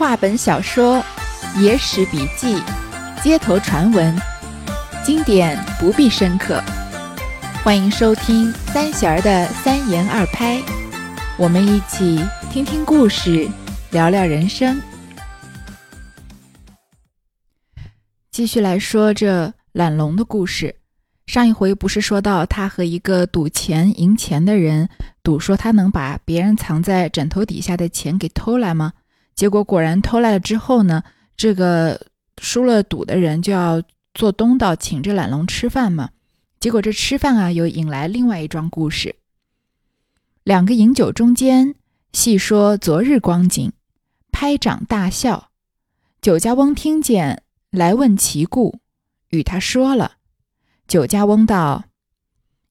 话本小说、野史笔记、街头传闻，经典不必深刻。欢迎收听三弦儿的三言二拍，我们一起听听故事，聊聊人生。继续来说这懒龙的故事。上一回不是说到他和一个赌钱赢钱的人赌，说他能把别人藏在枕头底下的钱给偷来吗？结果果然偷来了之后呢，这个输了赌的人就要做东道，请这懒龙吃饭嘛。结果这吃饭啊，又引来另外一桩故事。两个饮酒中间，细说昨日光景，拍掌大笑。酒家翁听见，来问其故，与他说了。酒家翁道：“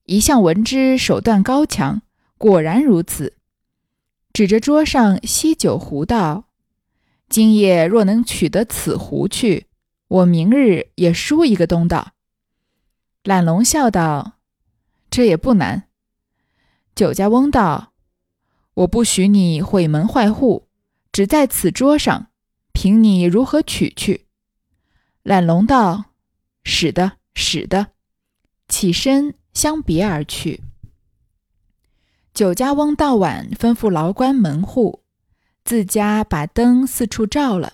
一向闻之手段高强，果然如此。”指着桌上锡酒壶道：“今夜若能取得此壶去，我明日也输一个东道。”懒龙笑道：“这也不难。”酒家翁道：“我不许你毁门坏户，只在此桌上，凭你如何取去。”懒龙道：“使得，使得。”起身相别而去。酒家翁到晚吩咐牢关门户，自家把灯四处照了，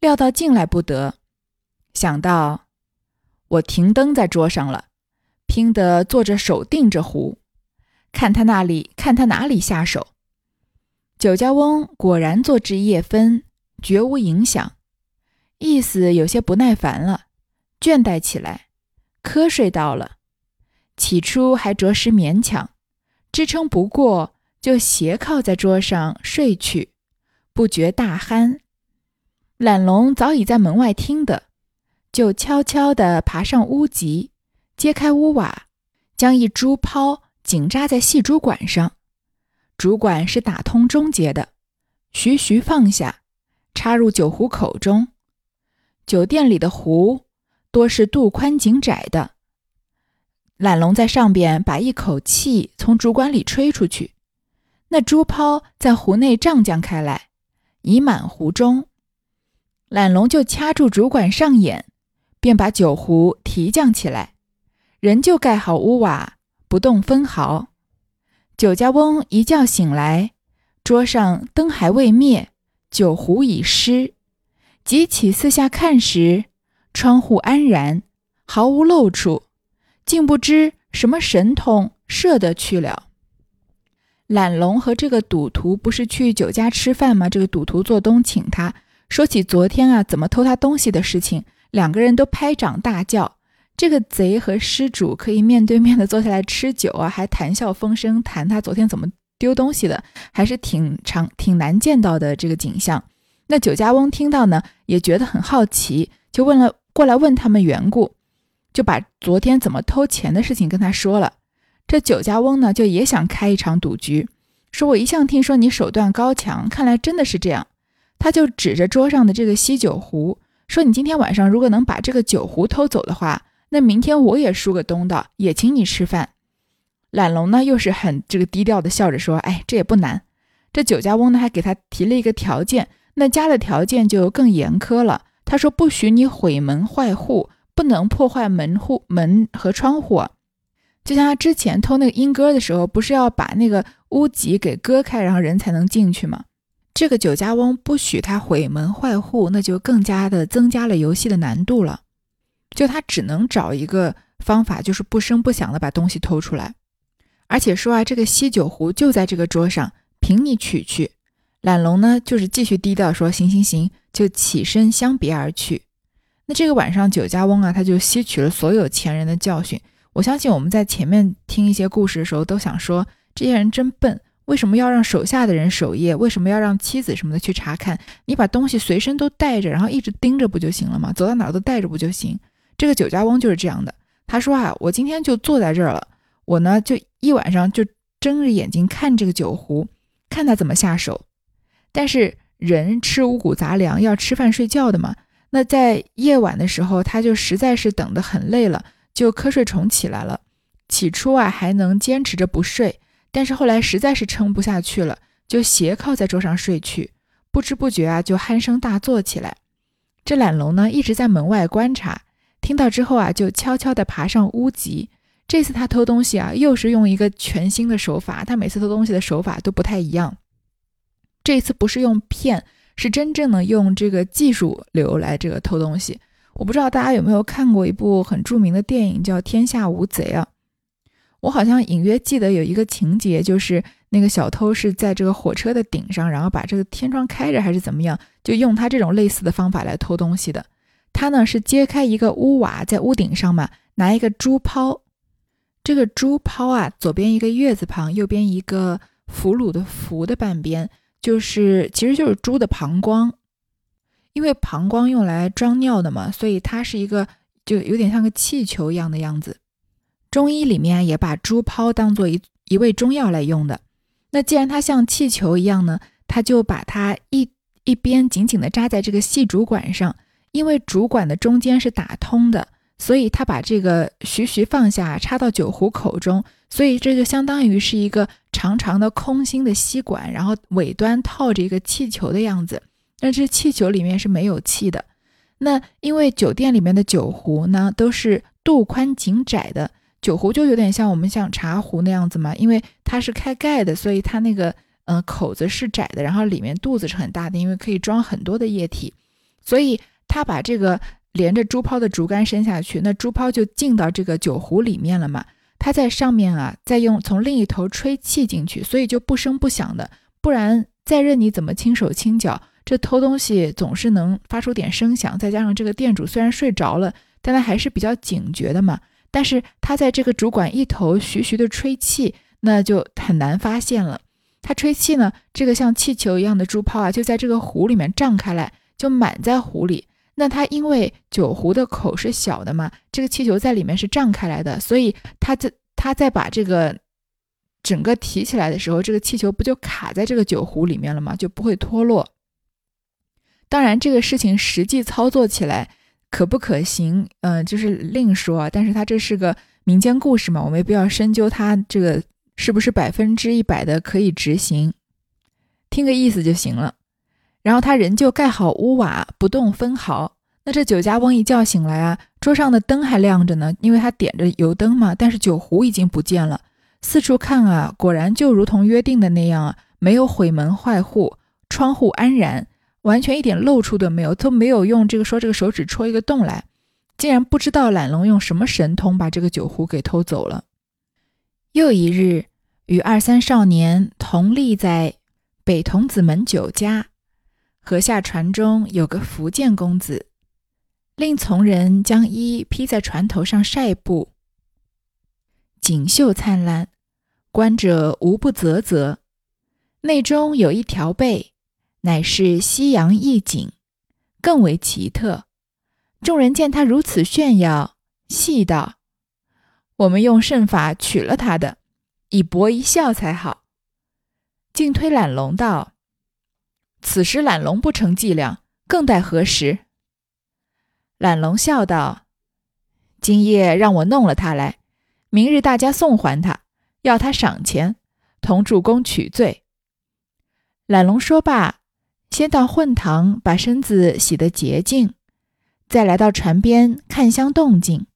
料到进来不得，想到我停灯在桌上了，拼得坐着手定着壶，看他那里，看他哪里下手。酒家翁果然坐至夜分，绝无影响，意思有些不耐烦了，倦怠起来。瞌睡到了，起初还着实勉强，支撑不过，就斜靠在桌上睡去，不觉大酣。懒龙早已在门外听的，就悄悄地爬上屋脊，揭开屋瓦，将一珠抛紧扎在细竹管上，竹管是打通中节的，徐徐放下，插入酒壶口中。酒店里的壶。多是肚宽颈窄的，懒龙在上边把一口气从竹管里吹出去，那珠泡在壶内胀将开来，已满壶中。懒龙就掐住竹管上眼，便把酒壶提降起来，仍旧盖好屋瓦，不动分毫。酒家翁一觉醒来，桌上灯还未灭，酒壶已湿，急起四下看时。窗户安然，毫无漏处，竟不知什么神通射得去了。懒龙和这个赌徒不是去酒家吃饭吗？这个赌徒做东请他，说起昨天啊怎么偷他东西的事情，两个人都拍掌大叫。这个贼和失主可以面对面的坐下来吃酒啊，还谈笑风生，谈他昨天怎么丢东西的，还是挺常挺难见到的这个景象。那酒家翁听到呢，也觉得很好奇，就问了。过来问他们缘故，就把昨天怎么偷钱的事情跟他说了。这酒家翁呢，就也想开一场赌局，说我一向听说你手段高强，看来真的是这样。他就指着桌上的这个锡酒壶，说：“你今天晚上如果能把这个酒壶偷走的话，那明天我也输个东道，也请你吃饭。”懒龙呢，又是很这个低调的笑着说：“哎，这也不难。”这酒家翁呢，还给他提了一个条件，那加的条件就更严苛了。他说：“不许你毁门坏户，不能破坏门户门和窗户。就像他之前偷那个莺歌的时候，不是要把那个屋脊给割开，然后人才能进去吗？这个酒家翁不许他毁门坏户，那就更加的增加了游戏的难度了。就他只能找一个方法，就是不声不响的把东西偷出来，而且说啊，这个锡酒壶就在这个桌上，凭你取去。”懒龙呢，就是继续低调说：“行行行。”就起身相别而去。那这个晚上，酒家翁啊，他就吸取了所有前人的教训。我相信我们在前面听一些故事的时候，都想说这些人真笨，为什么要让手下的人守夜？为什么要让妻子什么的去查看？你把东西随身都带着，然后一直盯着不就行了吗？走到哪儿都带着不就行？这个酒家翁就是这样的。他说啊，我今天就坐在这儿了，我呢就一晚上就睁着眼睛看这个酒壶，看他怎么下手。但是人吃五谷杂粮要吃饭睡觉的嘛，那在夜晚的时候，他就实在是等得很累了，就瞌睡虫起来了。起初啊还能坚持着不睡，但是后来实在是撑不下去了，就斜靠在桌上睡去，不知不觉啊就鼾声大作起来。这懒龙呢一直在门外观察，听到之后啊就悄悄地爬上屋脊。这次他偷东西啊又是用一个全新的手法，他每次偷东西的手法都不太一样。这次不是用骗，是真正的用这个技术流来这个偷东西。我不知道大家有没有看过一部很著名的电影叫《天下无贼》啊？我好像隐约记得有一个情节，就是那个小偷是在这个火车的顶上，然后把这个天窗开着还是怎么样，就用他这种类似的方法来偷东西的。他呢是揭开一个屋瓦，在屋顶上嘛，拿一个猪抛，这个猪抛啊，左边一个月字旁，右边一个俘虏的俘的半边，就是其实就是猪的膀胱。因为膀胱用来装尿的嘛，所以它是一个就有点像个气球一样的样子。中医里面也把猪泡当做一一味中药来用的。那既然它像气球一样呢，他就把它一一边紧紧地扎在这个细主管上，因为主管的中间是打通的，所以他把这个徐徐放下，插到酒壶口中，所以这就相当于是一个长长的空心的吸管，然后尾端套着一个气球的样子。那这气球里面是没有气的。那因为酒店里面的酒壶呢都是肚宽颈窄的，酒壶就有点像我们像茶壶那样子嘛。因为它是开盖的，所以它那个嗯口子是窄的，然后里面肚子是很大的，因为可以装很多的液体。所以他把这个连着珠泡的竹竿伸下去，那珠泡就进到这个酒壶里面了嘛。他在上面啊，再用从另一头吹气进去，所以就不声不响的。不然再任你怎么轻手轻脚。这偷东西总是能发出点声响，再加上这个店主虽然睡着了，但他还是比较警觉的嘛。但是他在这个主管一头徐徐的吹气，那就很难发现了。他吹气呢，这个像气球一样的珠泡啊，就在这个壶里面胀开来，就满在壶里。那他因为酒壶的口是小的嘛，这个气球在里面是胀开来的，所以他在他在把这个整个提起来的时候，这个气球不就卡在这个酒壶里面了吗？就不会脱落。当然，这个事情实际操作起来可不可行，嗯，就是另说。但是它这是个民间故事嘛，我没必要深究它这个是不是百分之一百的可以执行，听个意思就行了。然后他仍旧盖好屋瓦，不动分毫。那这酒家翁一觉醒来啊，桌上的灯还亮着呢，因为他点着油灯嘛。但是酒壶已经不见了，四处看啊，果然就如同约定的那样啊，没有毁门坏户，窗户安然。完全一点露出都没有，都没有用这个说这个手指戳一个洞来，竟然不知道懒龙用什么神通把这个酒壶给偷走了。又一日，与二三少年同立在北童子门酒家，河下船中有个福建公子，令从人将衣披在船头上晒布，锦绣灿烂，观者无不啧啧，内中有一条背。乃是夕阳异景，更为奇特。众人见他如此炫耀，戏道：“我们用圣法取了他的，以博一笑才好。”竟推懒龙道：“此时懒龙不成伎俩，更待何时？”懒龙笑道：“今夜让我弄了他来，明日大家送还他，要他赏钱，同主公取罪。”懒龙说罢。先到混堂把身子洗得洁净，再来到船边看相动静，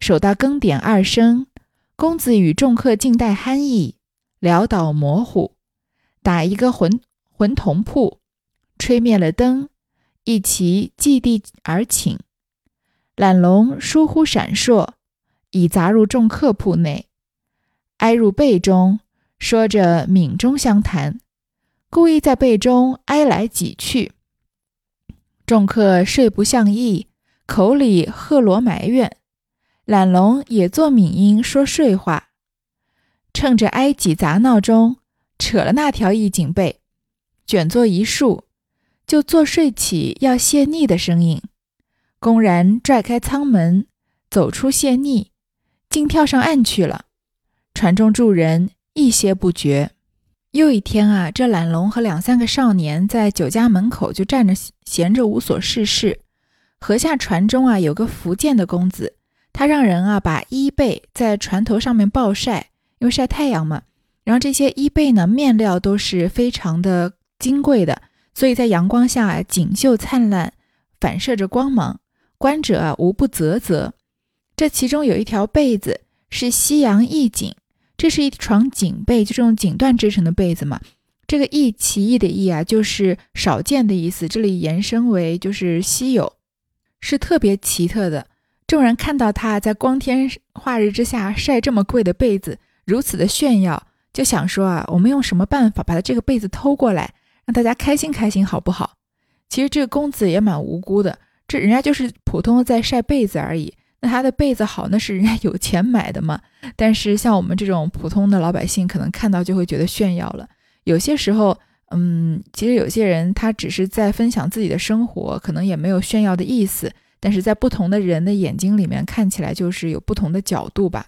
守到更点二声，公子与众客静待酣意，潦倒模糊，打一个浑浑铜铺，吹灭了灯，一齐祭地而寝。懒龙疏忽闪烁，已砸入众客铺内，挨入被中，说着闽中相谈。故意在背中挨来挤去，众客睡不相意，口里喝罗埋怨。懒龙也作闽音说睡话，趁着挨挤杂闹中，扯了那条一颈被，卷作一束，就做睡起要泄腻的声音，公然拽开舱门，走出泄腻，竟跳上岸去了。船中住人一歇不觉。又一天啊，这懒龙和两三个少年在酒家门口就站着闲着无所事事。河下船中啊，有个福建的公子，他让人啊把衣被在船头上面暴晒，因为晒太阳嘛。然后这些衣被呢，面料都是非常的金贵的，所以在阳光下啊锦绣灿烂，反射着光芒，观者啊无不啧啧。这其中有一条被子是西洋异锦，这是一床锦被，就是用锦缎织成的被子嘛。这个异奇异的异啊，就是少见的意思，这里延伸为就是稀有，是特别奇特的。众人看到他在光天化日之下晒这么贵的被子，如此的炫耀，就想说啊，我们用什么办法把他这个被子偷过来，让大家开心开心，好不好？其实这个公子也蛮无辜的，这人家就是普通的在晒被子而已。那他的被子好，那是人家有钱买的嘛。但是像我们这种普通的老百姓，可能看到就会觉得炫耀了。有些时候，嗯，其实有些人他只是在分享自己的生活，可能也没有炫耀的意思。但是在不同的人的眼睛里面看起来就是有不同的角度吧。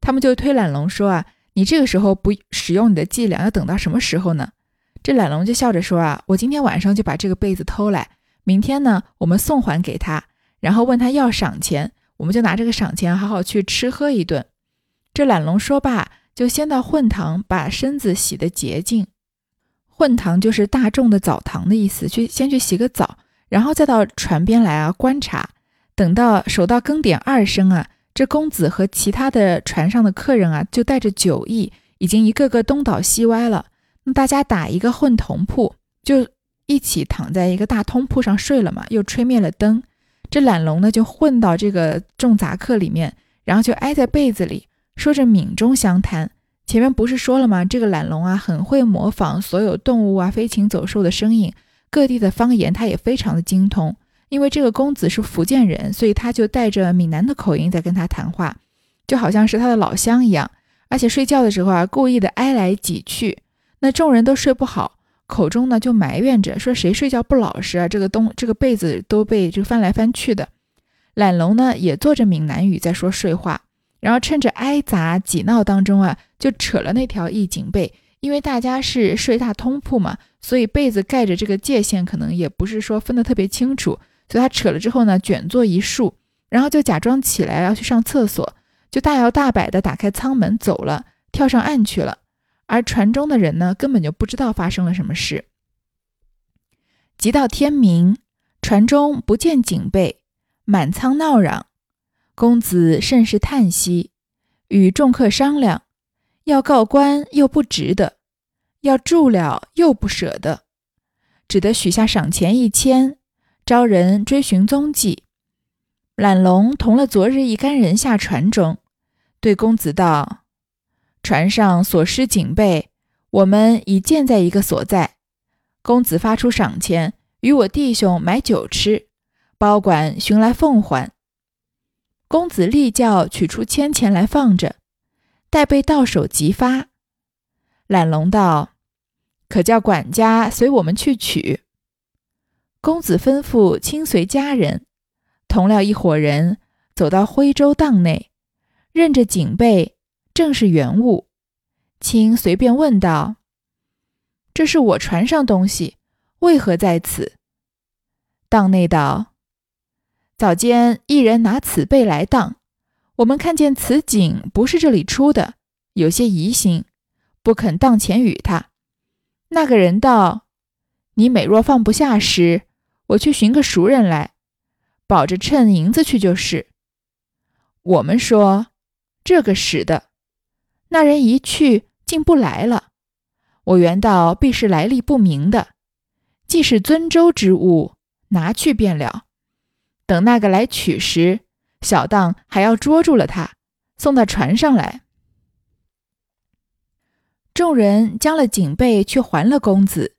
他们就推懒龙说啊，你这个时候不使用你的伎俩，要等到什么时候呢？这懒龙就笑着说啊，我今天晚上就把这个被子偷来，明天呢我们送还给他，然后问他要赏钱，我们就拿这个赏钱好好去吃喝一顿。这懒龙说罢，就先到混堂把身子洗得洁净。混堂就是大众的澡堂的意思，去先去洗个澡。然后再到船边来啊观察，等到守到更点二声啊，这公子和其他的船上的客人啊，就带着酒意，已经一个个东倒西歪了。那大家打一个混同铺，就一起躺在一个大通铺上睡了嘛。又吹灭了灯，这懒龙呢就混到这个众杂客里面，然后就挨在被子里，说着闽中相谈。前面不是说了吗？这个懒龙啊，很会模仿所有动物啊、飞禽走兽的声音。各地的方言，他也非常的精通。因为这个公子是福建人，所以他就带着闽南的口音在跟他谈话，就好像是他的老乡一样。而且睡觉的时候啊，故意的挨来挤去，那众人都睡不好，口中呢就埋怨着说谁睡觉不老实啊？这个东这个被子都被这翻来翻去的。懒龙呢也做着闽南语在说睡话，然后趁着挨砸挤闹当中啊，就扯了那条义锦被。因为大家是睡大通铺嘛，所以被子盖着这个界限可能也不是说分得特别清楚，所以他扯了之后呢，卷作一束，然后就假装起来要去上厕所，就大摇大摆的打开舱门走了，跳上岸去了。而船中的人呢，根本就不知道发生了什么事。直到天明，船中不见警备，满舱闹嚷，公子甚是叹息，与众客商量。要告官又不值得，要住了又不舍得，只得许下赏钱一千，招人追寻踪迹。懒龙同了昨日一干人下船中，对公子道：“船上所失警备，我们已建在一个所在。公子发出赏钱，与我弟兄买酒吃，包管寻来奉还。”公子立叫取出千钱来放着。待被到手即发。懒龙道：“可叫管家随我们去取。”公子吩咐亲随家人，同了一伙人走到徽州档内，认着警备，正是原物。亲随便问道：“这是我船上东西，为何在此？”档内道：“早间一人拿此贝来当。”我们看见此景不是这里出的，有些疑心，不肯当钱与他。那个人道：“你每若放不下时，我去寻个熟人来，保着趁银子去就是。”我们说：“这个使的。”那人一去，竟不来了。我原道必是来历不明的，既是尊州之物，拿去便了。等那个来取时。小当还要捉住了他，送到船上来。众人将了警备去还了公子，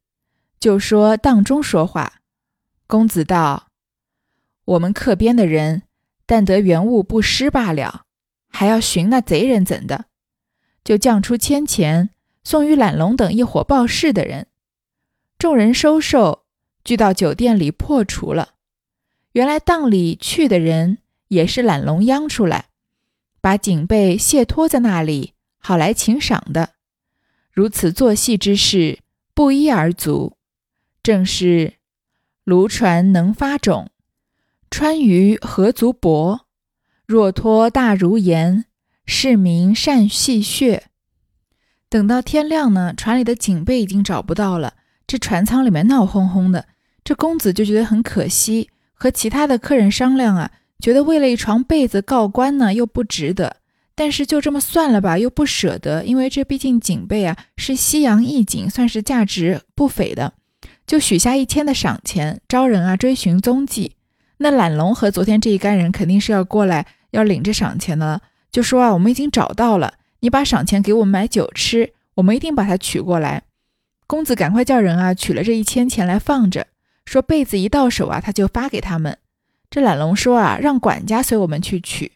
就说当中说话。公子道：“我们客边的人，但得原物不失罢了，还要寻那贼人怎的？就降出千钱，送与懒龙等一伙报事的人。众人收受，聚到酒店里破除了。原来当里去的人。”也是懒龙央出来，把警备卸托在那里，好来请赏的。如此做戏之事，不一而足。正是卢船能发种，川渝何足薄？若托大如盐，市民善戏谑。等到天亮呢，船里的警备已经找不到了。这船舱里面闹哄哄的，这公子就觉得很可惜，和其他的客人商量啊，觉得为了一床被子告官呢又不值得，但是就这么算了吧，又不舍得，因为这毕竟锦被啊是西洋艺锦，算是价值不菲的，就许下一千的赏钱，招人啊追寻踪迹。那懒龙和昨天这一干人肯定是要过来要领着赏钱的，就说啊，我们已经找到了，你把赏钱给我们买酒吃，我们一定把它取过来。公子赶快叫人啊，取了这一千钱来放着，说被子一到手啊，他就发给他们。这懒龙说啊，让管家随我们去取。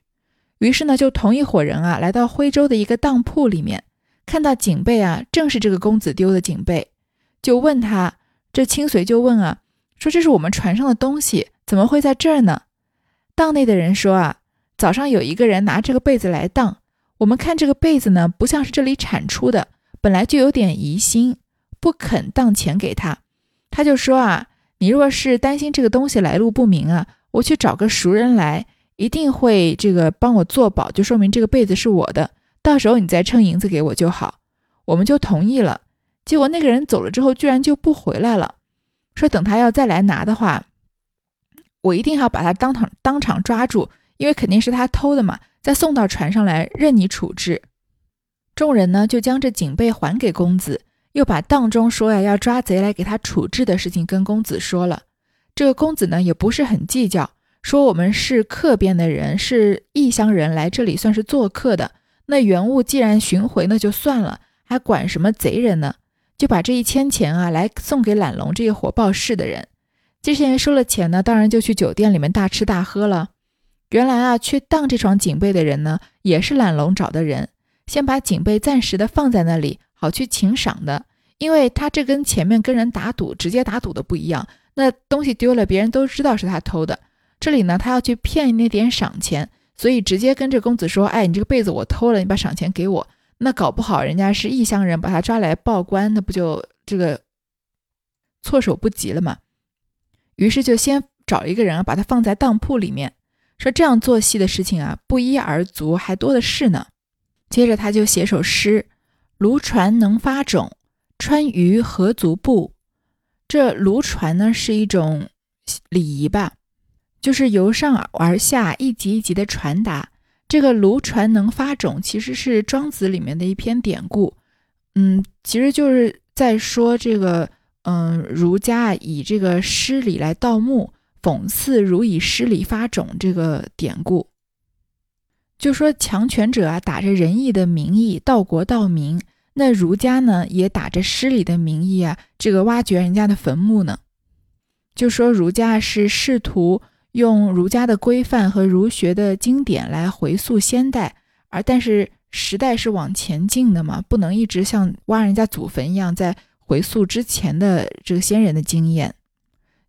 于是呢，就同一伙人啊，来到徽州的一个当铺里面，看到锦被啊，正是这个公子丢的锦被，就问他。这青随就问啊，说这是我们船上的东西，怎么会在这儿呢？当内的人说啊，早上有一个人拿这个被子来当，我们看这个被子呢，不像是这里产出的，本来就有点疑心。不肯当钱给他，他就说啊，你若是担心这个东西来路不明啊，我去找个熟人来，一定会这个帮我做保，就说明这个被子是我的，到时候你再称银子给我就好。我们就同意了。结果那个人走了之后，居然就不回来了，说等他要再来拿的话，我一定要把他当场当场抓住，因为肯定是他偷的嘛，再送到船上来任你处置。众人呢就将这锦被还给公子。又把当中说呀要抓贼来给他处置的事情跟公子说了，这个公子呢也不是很计较，说我们是客边的人，是异乡人来这里算是做客的，那原物既然寻回那就算了，还管什么贼人呢？就把这一千钱啊来送给懒龙这个火爆事的人。这些人收了钱呢，当然就去酒店里面大吃大喝了。原来啊去当这床锦被的人呢，也是懒龙找的人，先把锦被暂时的放在那里。好去请赏的，因为他这跟前面跟人打赌直接打赌的不一样。那东西丢了，别人都知道是他偷的。这里呢，他要去骗那点赏钱，所以直接跟这公子说：“哎，你这个被子我偷了，你把赏钱给我。”那搞不好人家是异乡人，把他抓来报官，那不就这个措手不及了吗？于是就先找一个人，把他放在当铺里面，说这样做戏的事情啊，不一而足，还多的是呢。接着他就写首诗。卢船能发种，穿于何足布。这卢船呢是一种礼仪吧，就是由上而下一级一级的传达。这个卢船能发种，其实是庄子里面的一篇典故。嗯，其实就是在说这个，嗯，儒家以这个诗礼来盗墓，讽刺儒以诗礼发种这个典故。就说强权者啊，打着仁义的名义盗国盗民，那儒家呢也打着失礼的名义啊，这个挖掘人家的坟墓呢。就说儒家是试图用儒家的规范和儒学的经典来回溯先代，而但是时代是往前进的嘛，不能一直像挖人家祖坟一样在回溯之前的这个先人的经验。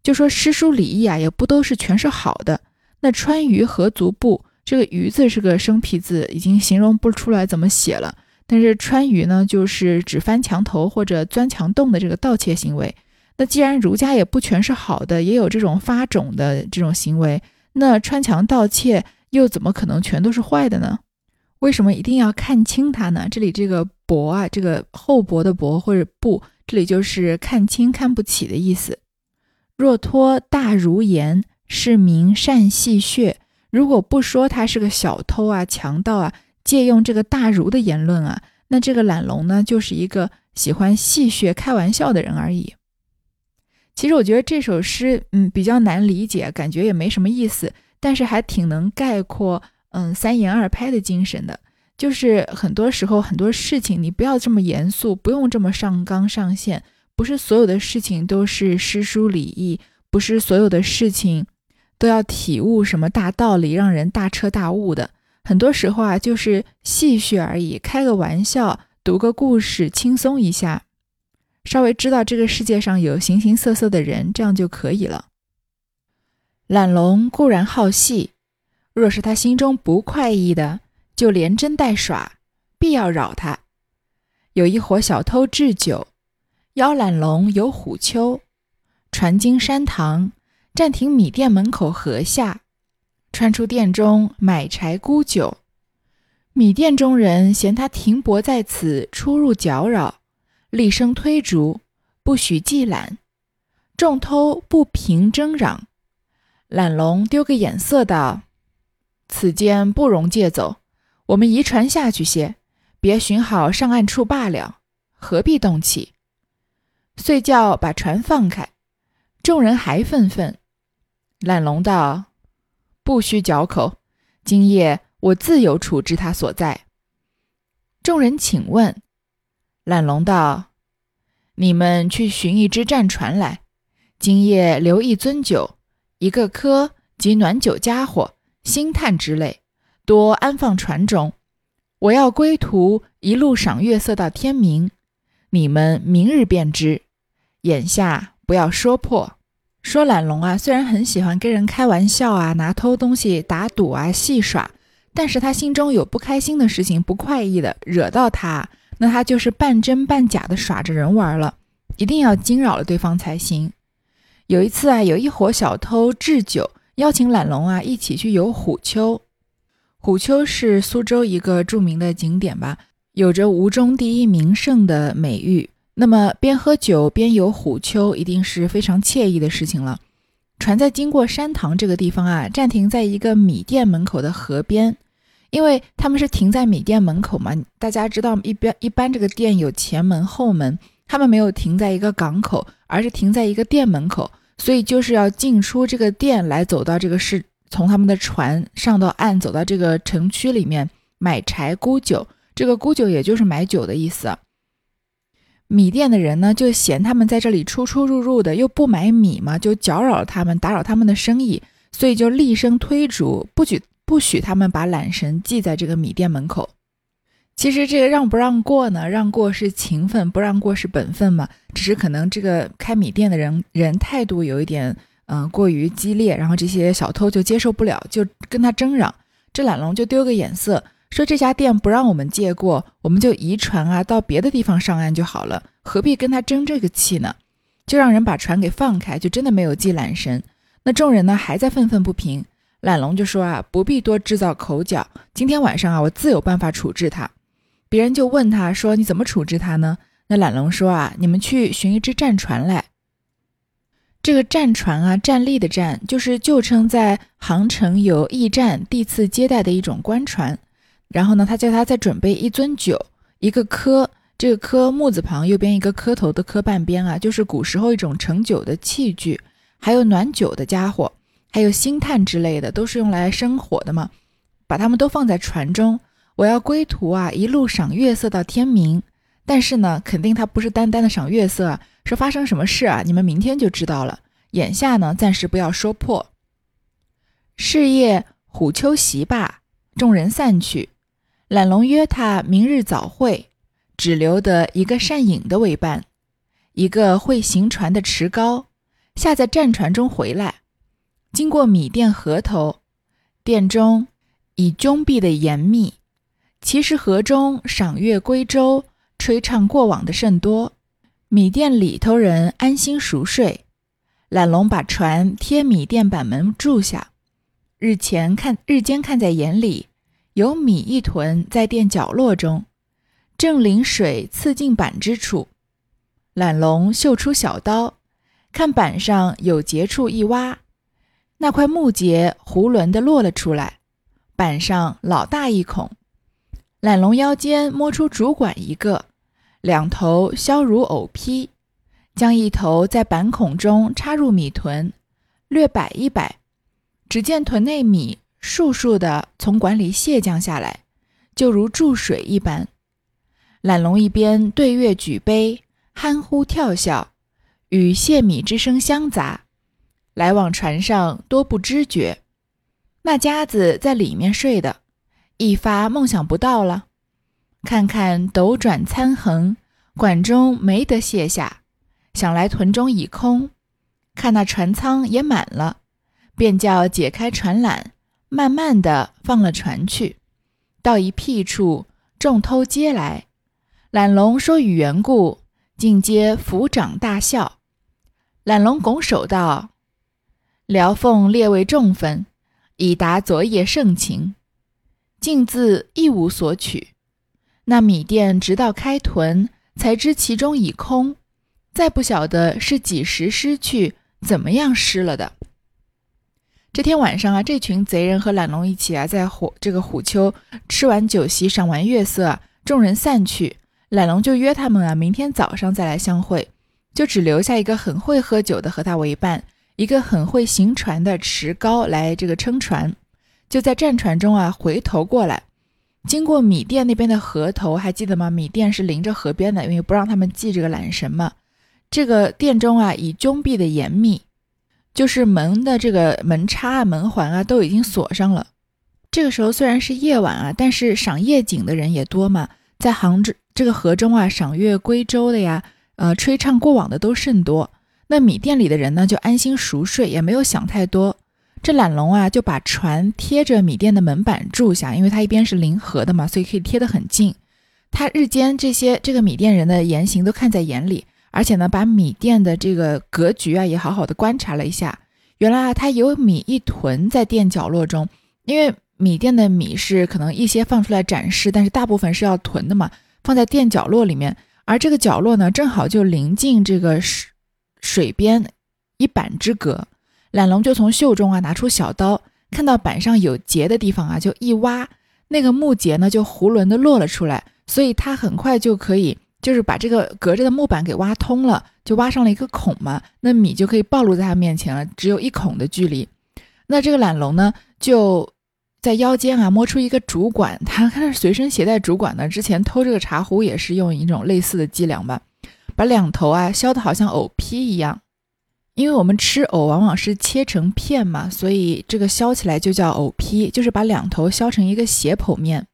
就说诗书礼义啊，也不都是全是好的。那川渝何足不？这个“渝”字是个生僻字，已经形容不出来怎么写了。但是穿鱼呢，就是指翻墙头或者钻墙洞的这个盗窃行为。那既然儒家也不全是好的，也有这种发种的这种行为，那穿墙盗窃又怎么可能全都是坏的呢？为什么一定要看清它呢？这里这个“薄”啊，这个厚薄的“薄”或者“不”，这里就是看清、看不起的意思。若托大儒言，是名善戏谑。如果不说他是个小偷啊、强盗啊，借用这个大儒的言论啊，那这个懒龙呢，就是一个喜欢戏谑、开玩笑的人而已。其实我觉得这首诗，嗯，比较难理解，感觉也没什么意思，但是还挺能概括，嗯，三言二拍的精神的。就是很多时候很多事情，你不要这么严肃，不用这么上纲上线，不是所有的事情都是诗书礼义，不是所有的事情。都要体悟什么大道理，让人大彻大悟的。很多时候啊，就是戏谑而已，开个玩笑，读个故事，轻松一下，稍微知道这个世界上有形形色色的人，这样就可以了。懒龙固然好戏，若是他心中不快意的，就连真带耍，必要扰他。有一伙小偷置酒，邀懒龙游虎丘，传经山堂。暂停米店门口河下，穿出店中买柴沽酒。米店中人嫌他停泊在此出入搅扰，厉声推逐，不许寄揽。众偷不平争嚷。懒龙丢个眼色道：“此间不容借走，我们移船下去些，别寻好上岸处罢了，何必动气？”遂叫把船放开。众人还愤愤。懒龙道：“不须嚼口，今夜我自有处置他所在。”众人请问。懒龙道：“你们去寻一只战船来，今夜留一樽酒，一个科及暖酒家伙、星炭之类，多安放船中。我要归途一路赏月色到天明，你们明日便知。眼下不要说破。”说懒龙啊，虽然很喜欢跟人开玩笑啊，拿偷东西打赌啊，戏耍，但是他心中有不开心的事情，不快意的，惹到他。那他就是半真半假的耍着人玩了，一定要惊扰了对方才行。有一次啊，有一伙小偷置酒邀请懒龙啊一起去游虎丘。虎丘是苏州一个著名的景点吧，有着吴中第一名胜的美誉。那么边喝酒边游虎丘，一定是非常惬意的事情了。船在经过山塘这个地方啊，暂停在一个米店门口的河边。因为他们是停在米店门口嘛，大家知道一边一般这个店有前门后门，他们没有停在一个港口，而是停在一个店门口，所以就是要进出这个店来走到这个市，从他们的船上到岸，走到这个城区里面买柴沽酒，这个沽酒也就是买酒的意思。米店的人呢就嫌他们在这里出出入入的又不买米嘛，就搅扰他们，打扰他们的生意，所以就厉声推逐，不许。不许他们把缆绳系在这个米店门口。其实这个让不让过呢？让过是情分，不让过是本分嘛。只是可能这个开米店的人人态度有一点，嗯，过于激烈，然后这些小偷就接受不了，就跟他争嚷。这懒龙就丢个眼色，说这家店不让我们借过，我们就移船啊，到别的地方上岸就好了，何必跟他争这个气呢？就让人把船给放开，就真的没有系缆绳。那众人呢，还在愤愤不平。懒龙就说啊，不必多制造口角。今天晚上啊，我自有办法处置他。别人就问他说：“你怎么处置他呢？”那懒龙说啊：“你们去寻一只战船来。这个战船啊，站立的站，就是旧称在杭城有驿站地次接待的一种官船。然后呢，他叫他再准备一樽酒，一个科，这个科木字旁右边一个磕头的磕半边啊，就是古时候一种盛酒的器具，还有暖酒的家伙。”还有星炭之类的，都是用来生火的嘛，把它们都放在船中。我要归途啊，一路赏月色到天明。但是呢，肯定他不是单单的赏月色，是发生什么事啊？你们明天就知道了。眼下呢，暂时不要说破。是夜虎丘席罢，众人散去。懒龙约他明日早会，只留得一个善饮的为伴，一个会行船的持高，下在战船中回来。经过米店河头，店中已终闭的严密。其实河中赏月归舟、吹唱过往的甚多。米店里头人安心熟睡。懒龙把船贴米店板门住下。日前看日间看在眼里，有米一囤在店角落中，正临水刺进板之处。懒龙嗅出小刀，看板上有结处一挖。那块木节囫囵的落了出来，板上老大一孔。懒龙腰间摸出竹管一个，两头削如藕坯，将一头在板孔中插入米囤，略摆一摆，只见囤内米簌簌的从管里泻降下来，就如注水一般。懒龙一边对月举杯，憨呼跳笑，与泄米之声相杂。来往船上多不知觉，那家子在里面睡的，一发梦想不到了。看看斗转参横，管中没得卸下，想来屯中已空。看那船舱也满了，便叫解开船缆，慢慢的放了船去。到一僻处，众偷接来，懒龙说与缘故，尽皆抚掌大笑。懒龙拱手道。辽凤列位重分，以达昨夜盛情。竟自一无所取。那米店直到开屯，才知其中已空。再不晓得是几时失去，怎么样失了的。这天晚上啊，这群贼人和懒龙一起啊，在虎这个虎丘吃完酒席，赏完月色，众人散去，懒龙就约他们啊，明天早上再来相会，就只留下一个很会喝酒的和他为伴，一个很会行船的持高来这个撑船，就在战船中啊，回头过来，经过米店那边的河头，还记得吗？米店是临着河边的，因为不让他们系这个懒神嘛。这个店中啊，已终闭的严密。就是门的这个门插啊、门环啊都已经锁上了。这个时候虽然是夜晚啊，但是赏夜景的人也多嘛，在杭州这个河中啊赏月归舟的呀，呃吹唱过往的都甚多。那米店里的人呢就安心熟睡，也没有想太多。这懒龙啊就把船贴着米店的门板住下，因为它一边是临河的嘛，所以可以贴得很近。他日间这些这个米店人的言行都看在眼里。而且呢，把米店的这个格局啊，也好好的观察了一下。原来啊，它有米一囤在店角落中，因为米店的米是可能一些放出来展示，但是大部分是要囤的嘛，放在店角落里面。而这个角落呢，正好就临近这个水水边一板之隔。懒龙就从袖中啊拿出小刀，看到板上有结的地方啊，就一挖，那个木结呢就囫囵的落了出来，所以他很快就可以。就是把这个隔着的木板给挖通了，就挖上了一个孔嘛，那米就可以暴露在他面前了，只有一孔的距离。那这个懒龙呢，就在腰间啊摸出一个竹管，他看是随身携带竹管呢。之前偷这个茶壶也是用一种类似的伎俩吧，把两头啊削的好像藕坯一样，因为我们吃藕往往是切成片嘛，所以这个削起来就叫藕坯，就是把两头削成一个斜剖面。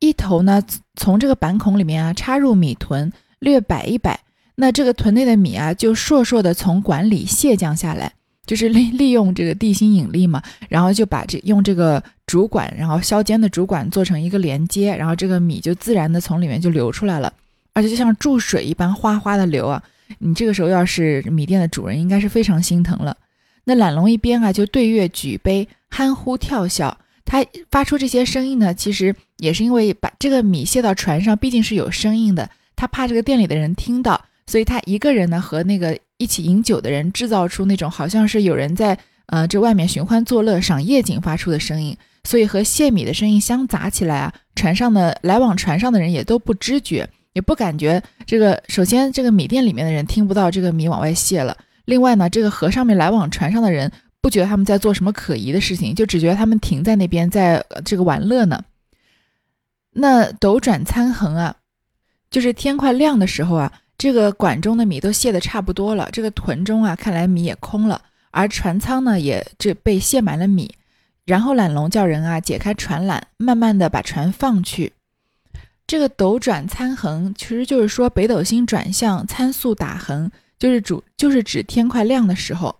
一头呢，从这个板孔里面啊插入米囤，略摆一摆，那这个屯内的米啊就硕硕的从管里泻降下来，就是利 利用这个地心引力嘛，然后就把这用这个主管，然后削尖的主管做成一个连接，然后这个米就自然的从里面就流出来了，而且就像注水一般哗哗的流啊！你这个时候要是米店的主人，应该是非常心疼了。那懒龙一边啊就对月举杯，憨呼跳笑。他发出这些声音呢，其实也是因为把这个米卸到船上，毕竟是有声音的，他怕这个店里的人听到，所以他一个人呢和那个一起饮酒的人制造出那种好像是有人在呃这外面寻欢作乐、赏夜景发出的声音，所以和卸米的声音相杂起来啊，船上的来往船上的人也都不知觉，也不感觉这个。首先，这个米店里面的人听不到这个米往外泄了；另外呢，这个河上面来往船上的人。不觉得他们在做什么可疑的事情，就只觉得他们停在那边，在这个玩乐呢。那斗转参横啊，就是天快亮的时候啊，这个管中的米都卸的差不多了，这个屯中啊，看来米也空了，而船舱呢，也这被卸满了米。然后懒龙叫人啊，解开船缆，慢慢的把船放去。这个斗转参横，其实就是说北斗星转向，参宿打横，就是主就是指天快亮的时候。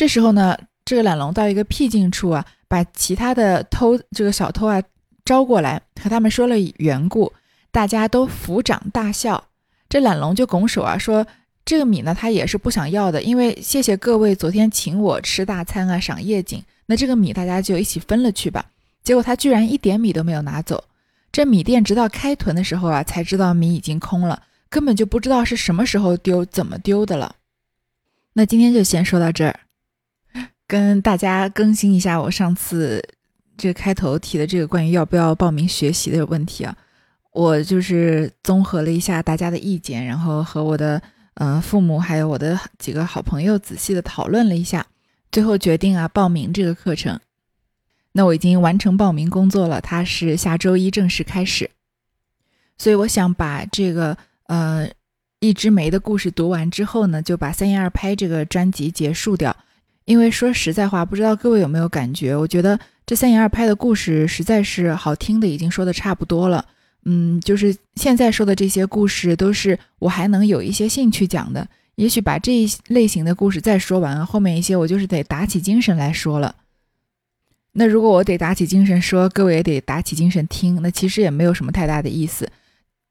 这时候呢，这个懒龙到一个僻静处啊，把其他的偷这个小偷啊招过来，和他们说了缘故，大家都抚掌大笑。这懒龙就拱手啊说：“这个米呢，他也是不想要的，因为谢谢各位昨天请我吃大餐啊，赏夜景。那这个米大家就一起分了去吧。”结果他居然一点米都没有拿走。这米店直到开屯的时候啊，才知道米已经空了，根本就不知道是什么时候丢、怎么丢的了。那今天就先说到这儿。跟大家更新一下我上次这个开头提的这个关于要不要报名学习的问题啊，我就是综合了一下大家的意见，然后和我的呃父母还有我的几个好朋友仔细的讨论了一下，最后决定啊报名这个课程。那我已经完成报名工作了，它是下周一正式开始，所以我想把这个呃一枝梅的故事读完之后呢，就把三言二拍这个专辑结束掉。因为说实在话，不知道各位有没有感觉？我觉得这三言二拍的故事实在是好听的，已经说的差不多了。嗯，就是现在说的这些故事，都是我还能有一些兴趣讲的。也许把这一类型的故事再说完，后面一些我就是得打起精神来说了。那如果我得打起精神说，各位也得打起精神听，那其实也没有什么太大的意思。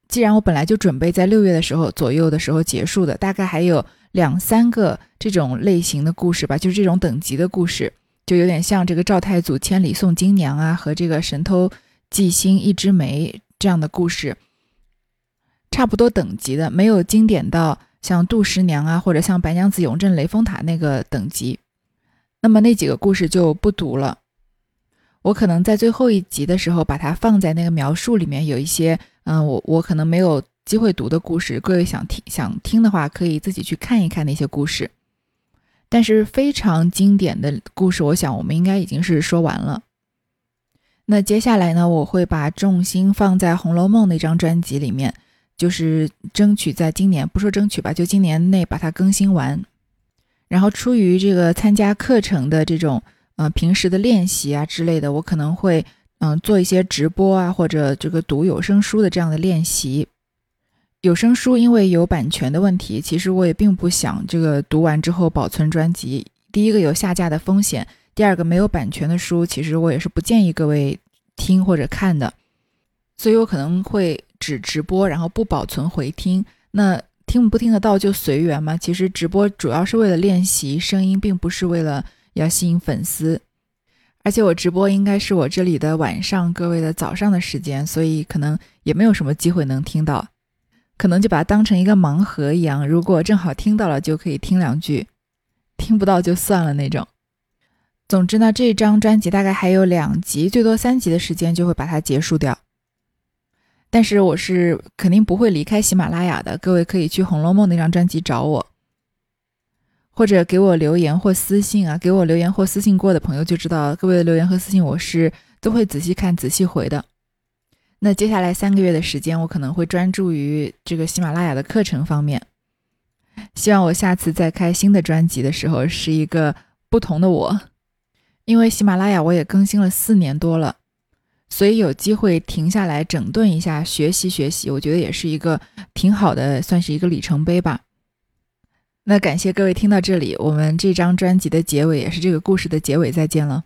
既然我本来就准备在六月的时候左右的时候结束的，大概还有。两三个这种类型的故事吧，就是这种等级的故事，就有点像这个赵太祖千里送金娘啊，和这个神偷祭星一枝梅这样的故事。差不多等级的，没有经典到像杜十娘啊，或者像白娘子永镇雷峰塔那个等级。那么那几个故事就不读了。我可能在最后一集的时候把它放在那个描述里面，有一些嗯，我我可能没有机会读的故事，各位想听想听的话，可以自己去看一看那些故事。但是非常经典的故事，我想我们应该已经是说完了。那接下来呢，我会把重心放在《红楼梦》那张专辑里面，就是争取在今年，不说争取吧，就今年内把它更新完。然后出于这个参加课程的这种呃平时的练习啊之类的，我可能会嗯做一些直播啊，或者这个读有声书的这样的练习。有声书因为有版权的问题，其实我也并不想这个读完之后保存专辑。第一个有下架的风险。第二个没有版权的书，其实我也是不建议各位听或者看的，所以我可能会只直播，然后不保存回听。那听不听得到就随缘嘛。其实直播主要是为了练习声音，并不是为了要吸引粉丝。而且我直播应该是我这里的晚上，各位的早上的时间，所以可能也没有什么机会能听到，可能就把它当成一个盲盒一样。如果正好听到了，就可以听两句；听不到就算了那种。总之呢，这张专辑大概还有两集，最多三集的时间就会把它结束掉。但是我是肯定不会离开喜马拉雅的，各位可以去《红楼梦》那张专辑找我，或者给我留言或私信啊。给我留言或私信过的朋友就知道，各位的留言和私信我是都会仔细看、仔细回的。那接下来三个月的时间，我可能会专注于这个喜马拉雅的课程方面。希望我下次再开新的专辑的时候，是一个不同的我。因为喜马拉雅我也更新了四年多了，所以有机会停下来整顿一下，学习学习，我觉得也是一个挺好的，算是一个里程碑吧。那感谢各位听到这里，我们这张专辑的结尾也是这个故事的结尾，再见了。